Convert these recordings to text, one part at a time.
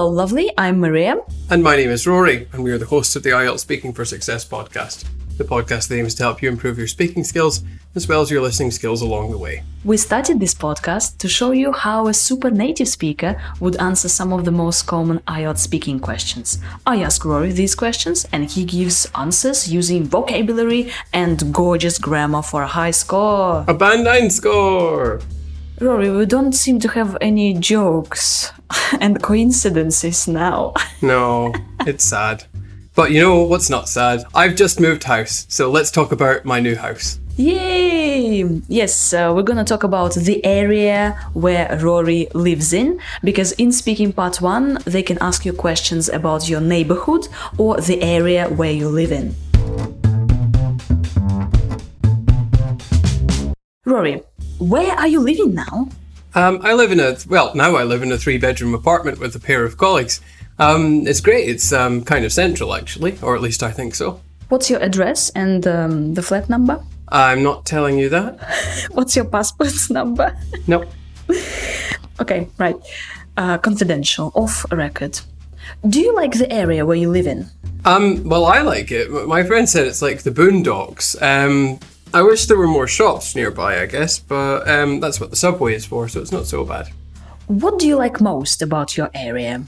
Hello, lovely. I'm Maria. And my name is Rory, and we are the hosts of the IELTS Speaking for Success podcast. The podcast that aims to help you improve your speaking skills as well as your listening skills along the way. We started this podcast to show you how a super native speaker would answer some of the most common IELTS speaking questions. I ask Rory these questions, and he gives answers using vocabulary and gorgeous grammar for a high score. A band 9 score! Rory, we don't seem to have any jokes and coincidences now. No, it's sad. But you know what's not sad? I've just moved house, so let's talk about my new house. Yay! Yes, uh, we're gonna talk about the area where Rory lives in because in speaking part one, they can ask you questions about your neighborhood or the area where you live in. Rory, where are you living now? Um, I live in a, well, now I live in a three bedroom apartment with a pair of colleagues. Um, it's great. It's um, kind of central, actually, or at least I think so. What's your address and um, the flat number? I'm not telling you that. What's your passport number? Nope. okay, right. Uh, confidential, off record. Do you like the area where you live in? Um, well, I like it. My friend said it's like the boondocks. Um, I wish there were more shops nearby, I guess, but um, that's what the subway is for, so it's not so bad. What do you like most about your area?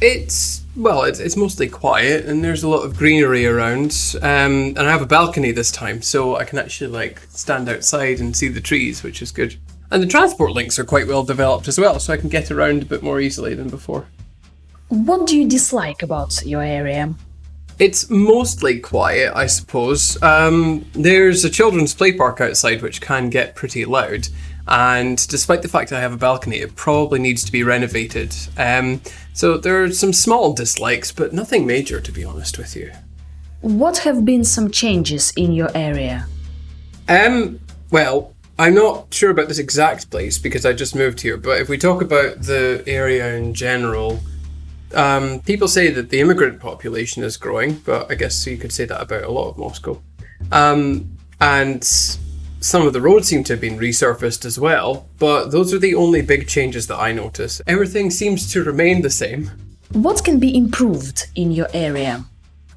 It's well, it's, it's mostly quiet, and there's a lot of greenery around. Um, and I have a balcony this time, so I can actually like stand outside and see the trees, which is good. And the transport links are quite well developed as well, so I can get around a bit more easily than before. What do you dislike about your area? It's mostly quiet, I suppose. Um, there's a children's play park outside, which can get pretty loud. And despite the fact I have a balcony, it probably needs to be renovated. Um, so there are some small dislikes, but nothing major, to be honest with you. What have been some changes in your area? Um, well, I'm not sure about this exact place because I just moved here, but if we talk about the area in general, um, people say that the immigrant population is growing, but I guess you could say that about a lot of Moscow. Um, and some of the roads seem to have been resurfaced as well, but those are the only big changes that I notice. Everything seems to remain the same. What can be improved in your area?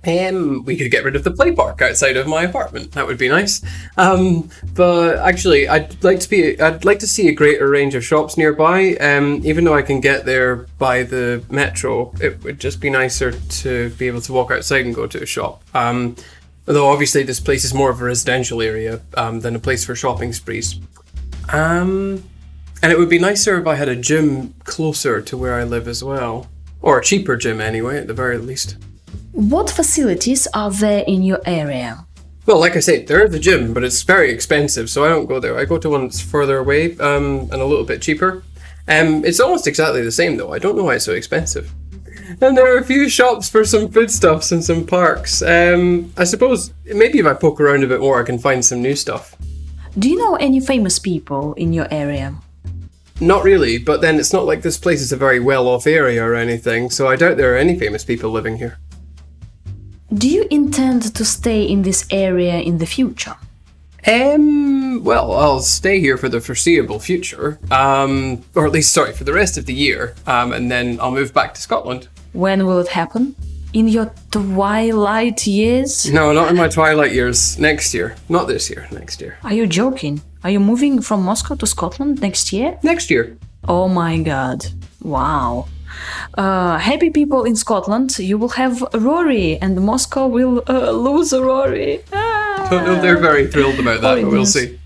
Um, we could get rid of the play park outside of my apartment. That would be nice. Um, but actually, I'd like to be. I'd like to see a greater range of shops nearby. Um, even though I can get there by the metro, it would just be nicer to be able to walk outside and go to a shop. Um, although obviously this place is more of a residential area um, than a place for shopping sprees. Um, and it would be nicer if I had a gym closer to where I live as well, or a cheaper gym anyway, at the very least. What facilities are there in your area? Well, like I said, there's the gym, but it's very expensive, so I don't go there. I go to one that's further away um, and a little bit cheaper. Um, it's almost exactly the same, though. I don't know why it's so expensive. And there are a few shops for some foodstuffs and some parks. Um, I suppose maybe if I poke around a bit more, I can find some new stuff. Do you know any famous people in your area? Not really, but then it's not like this place is a very well off area or anything, so I doubt there are any famous people living here. Do you intend to stay in this area in the future? Um, well, I'll stay here for the foreseeable future. Um, or at least, sorry, for the rest of the year. Um, and then I'll move back to Scotland. When will it happen? In your twilight years? No, not in my twilight years. Next year. Not this year, next year. Are you joking? Are you moving from Moscow to Scotland next year? Next year. Oh my god. Wow. Uh, happy people in Scotland, you will have Rory, and Moscow will uh, lose Rory. Ah. Don't know they're very thrilled about that, Oh, but we'll yes. see.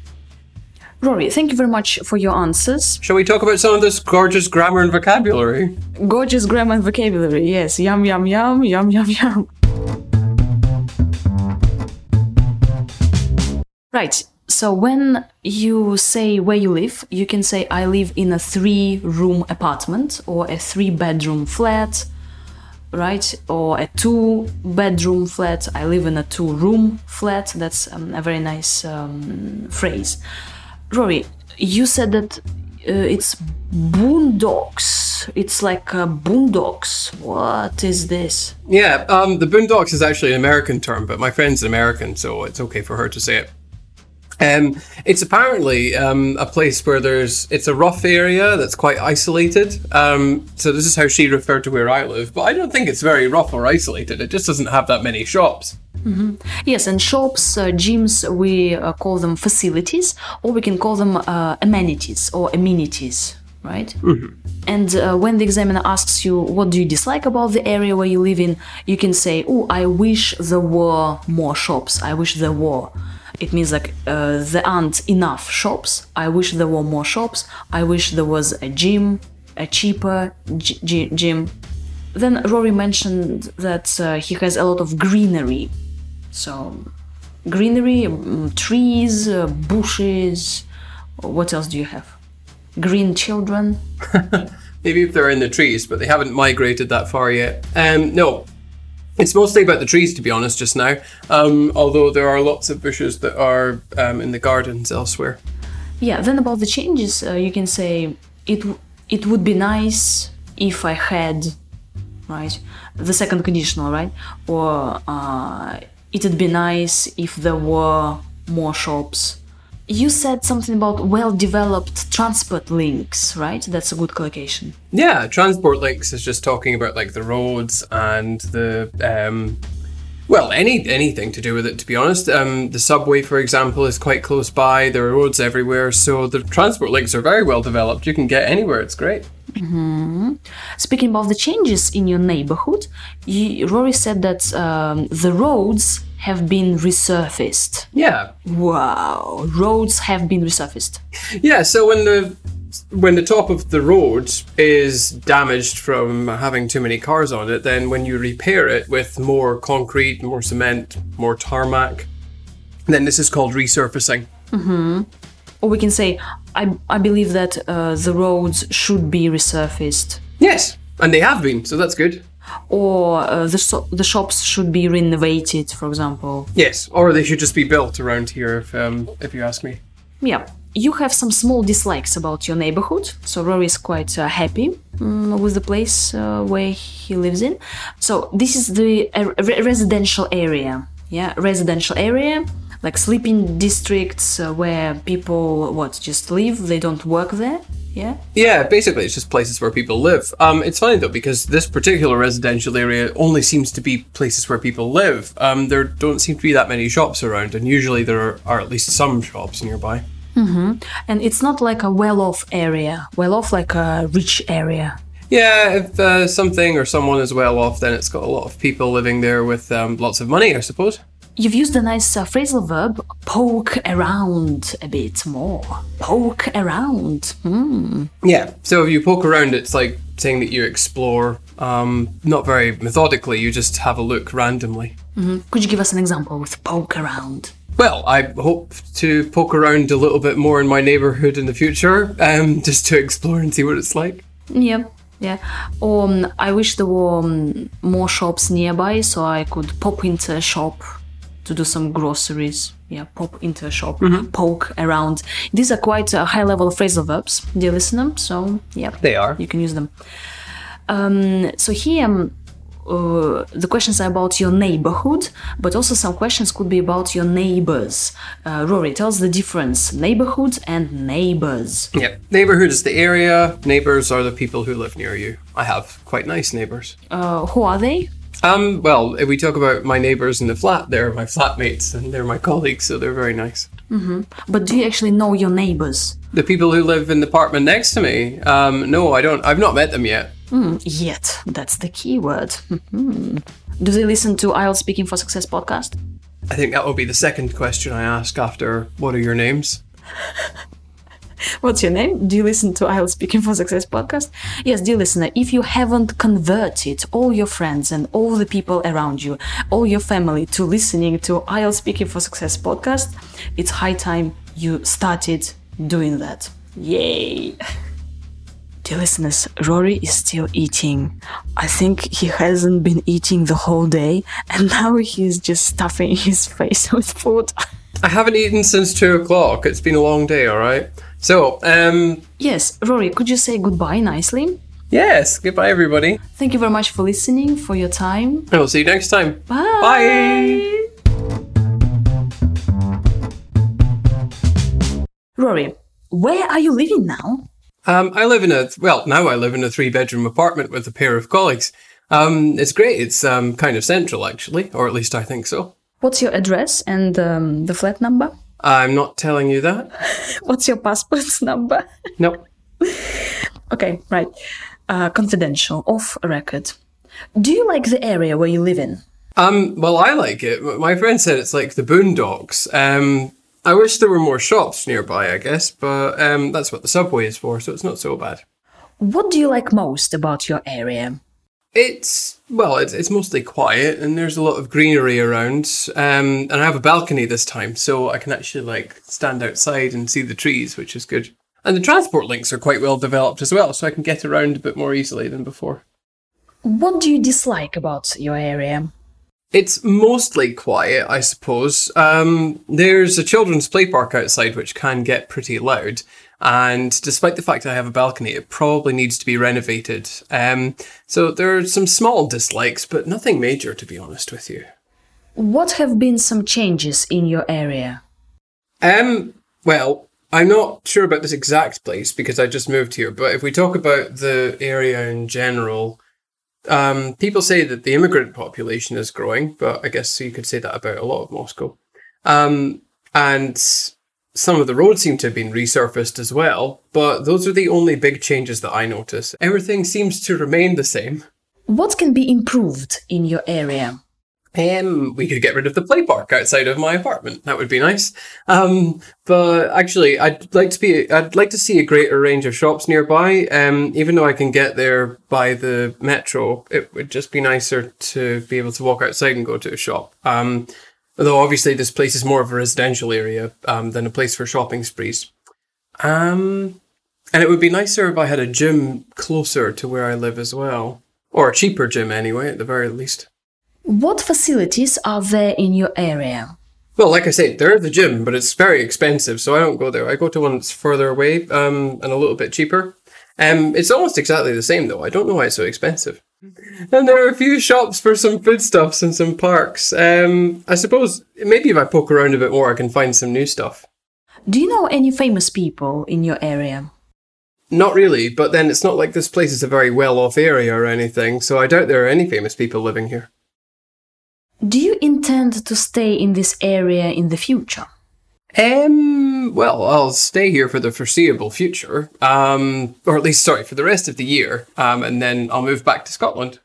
Rory, thank you very much for your answers. Shall we talk about some of this gorgeous grammar and vocabulary? Gorgeous grammar and vocabulary, yes. Yum, yum, yum, yum, yum, yum. Right, so when you say where you live, you can say, I live in a three room apartment or a three bedroom flat, right? Or a two bedroom flat. I live in a two room flat. That's um, a very nice um, phrase. Rory, you said that uh, it's boondocks. It's like uh, boondocks. What is this? Yeah, um, the boondocks is actually an American term, but my friend's an American, so it's okay for her to say it. Um, it's apparently um, a place where there's it's a rough area that's quite isolated. Um, so this is how she referred to where I live, but I don't think it's very rough or isolated. It just doesn't have that many shops. Yes, and shops, uh, gyms, we uh, call them facilities, or we can call them uh, amenities or amenities, right? And uh, when the examiner asks you, what do you dislike about the area where you live in, you can say, oh, I wish there were more shops. I wish there were. It means like uh, there aren't enough shops. I wish there were more shops. I wish there was a gym, a cheaper gym. Then Rory mentioned that uh, he has a lot of greenery. So, greenery, mm, trees, uh, bushes. What else do you have? Green children. Maybe if they're in the trees, but they haven't migrated that far yet. Um, no, it's mostly about the trees, to be honest, just now. Um, although there are lots of bushes that are um, in the gardens elsewhere. Yeah. Then about the changes, uh, you can say it. It would be nice if I had, right, the second conditional, right, or uh, it'd be nice if there were more shops. You said something about well-developed transport links, right? That's a good collocation. Yeah, transport links is just talking about like the roads and the um, well, any anything to do with it. To be honest, um, the subway, for example, is quite close by. There are roads everywhere, so the transport links are very well developed. You can get anywhere. It's great. Speaking about the changes in your neighborhood, you, Rory said that um, the roads have been resurfaced. Yeah, Wow, roads have been resurfaced. yeah. So when the when the top of the road is damaged from having too many cars on it, then when you repair it with more concrete, more cement, more tarmac, then this is called resurfacing. Or we can say, I, I believe that uh, the roads should be resurfaced. Yes, and they have been, so that's good. Or uh, the, so- the shops should be renovated, for example. Yes, or they should just be built around here, if um, if you ask me. Yeah, you have some small dislikes about your neighborhood, so Rory is quite uh, happy mm, with the place uh, where he lives in. So this is the uh, re- residential area, yeah, residential area, like sleeping districts uh, where people what just live, they don't work there, yeah. Yeah, basically, it's just places where people live. Um, it's funny though because this particular residential area only seems to be places where people live. Um, there don't seem to be that many shops around, and usually there are, are at least some shops nearby. And it's not like a well-off area, well-off like a rich area. Yeah, if uh, something or someone is well off, then it's got a lot of people living there with um, lots of money, I suppose. You've used a nice uh, phrasal verb, poke around a bit more. Poke around. Hmm. Yeah. So if you poke around, it's like saying that you explore, um, not very methodically. You just have a look randomly. Could you give us an example with poke around? Well, I hope to poke around a little bit more in my neighborhood in the future, um, just to explore and see what it's like. Yeah, yeah. Or um, I wish there were um, more shops nearby so I could pop into a shop to do some groceries. Yeah, pop into a shop, poke around. These are quite uh, high level phrasal verbs, dear listener. So, yeah. They are. You can use them. Um, so here, um, uh, the questions are about your neighborhood, but also some questions could be about your neighbors. Uh, Rory, tell us the difference: neighborhood and neighbors. Yeah. Neighborhood is the area. Neighbors are the people who live near you. I have quite nice neighbors. Uh, who are they? Um, well, if we talk about my neighbors in the flat, they're my flatmates and they're my colleagues, so they're very nice. But do you actually know your neighbors? The people who live in the apartment next to me, um, no, I don't. I've not met them yet. Yet, that's the key word. Mhm. Do they listen to IELTS Speaking for Success podcast? I think that will be the second question I ask after what are your names? What's your name? Do you listen to IELTS Speaking for Success podcast? Yes, dear listener, if you haven't converted all your friends and all the people around you, all your family to listening to IELTS Speaking for Success podcast, it's high time you started doing that. Yay! Dear listeners, Rory is still eating. I think he hasn't been eating the whole day, and now he's just stuffing his face with food. I haven't eaten since two o'clock. It's been a long day, all right. So, um, yes, Rory, could you say goodbye nicely? yes. Goodbye, everybody. Thank you very much for listening, for your time. I will see you next time. Bye. Bye. Rory, where are you living now? Um, I live in a well now I live in a three bedroom apartment with a pair of colleagues. Um, it's great. It's um, kind of central actually, or at least I think so. What's your address and um, the flat number? I'm not telling you that. What's your passport number? Nope. okay, right. Uh, confidential, off record. Do you like the area where you live in? Um, well, I like it. My friend said it's like the boondocks. Um, I wish there were more shops nearby, I guess, but um, that's what the subway is for, so it's not so bad. What do you like most about your area? It's well, it's, it's mostly quiet, and there's a lot of greenery around. Um, and I have a balcony this time, so I can actually like stand outside and see the trees, which is good. And the transport links are quite well developed as well, so I can get around a bit more easily than before. What do you dislike about your area? It's mostly quiet, I suppose. Um, there's a children's play park outside which can get pretty loud, and despite the fact I have a balcony, it probably needs to be renovated. Um, so there are some small dislikes, but nothing major, to be honest with you. What have been some changes in your area? Um, well, I'm not sure about this exact place because I just moved here, but if we talk about the area in general, um, people say that the immigrant population is growing, but I guess you could say that about a lot of Moscow. Um, and some of the roads seem to have been resurfaced as well, but those are the only big changes that I notice. Everything seems to remain the same. What can be improved in your area? Um, we could get rid of the play park outside of my apartment. That would be nice. Um, but actually, I'd like to be, I'd like to see a greater range of shops nearby. Um, even though I can get there by the metro, it would just be nicer to be able to walk outside and go to a shop. Um, although obviously this place is more of a residential area, um, than a place for shopping sprees. Um, and it would be nicer if I had a gym closer to where I live as well. Or a cheaper gym anyway, at the very least. What facilities are there in your area? Well, like I said, there's the gym, but it's very expensive, so I don't go there. I go to one that's further away um, and a little bit cheaper. Um, it's almost exactly the same, though. I don't know why it's so expensive. And there are a few shops for some foodstuffs and some parks. Um, I suppose maybe if I poke around a bit more, I can find some new stuff. Do you know any famous people in your area? Not really, but then it's not like this place is a very well off area or anything, so I doubt there are any famous people living here. Do you intend to stay in this area in the future? Well, I'll stay here for the foreseeable future. Um, or at least, sorry, for the rest of the year. Um, and then I'll move back to Scotland.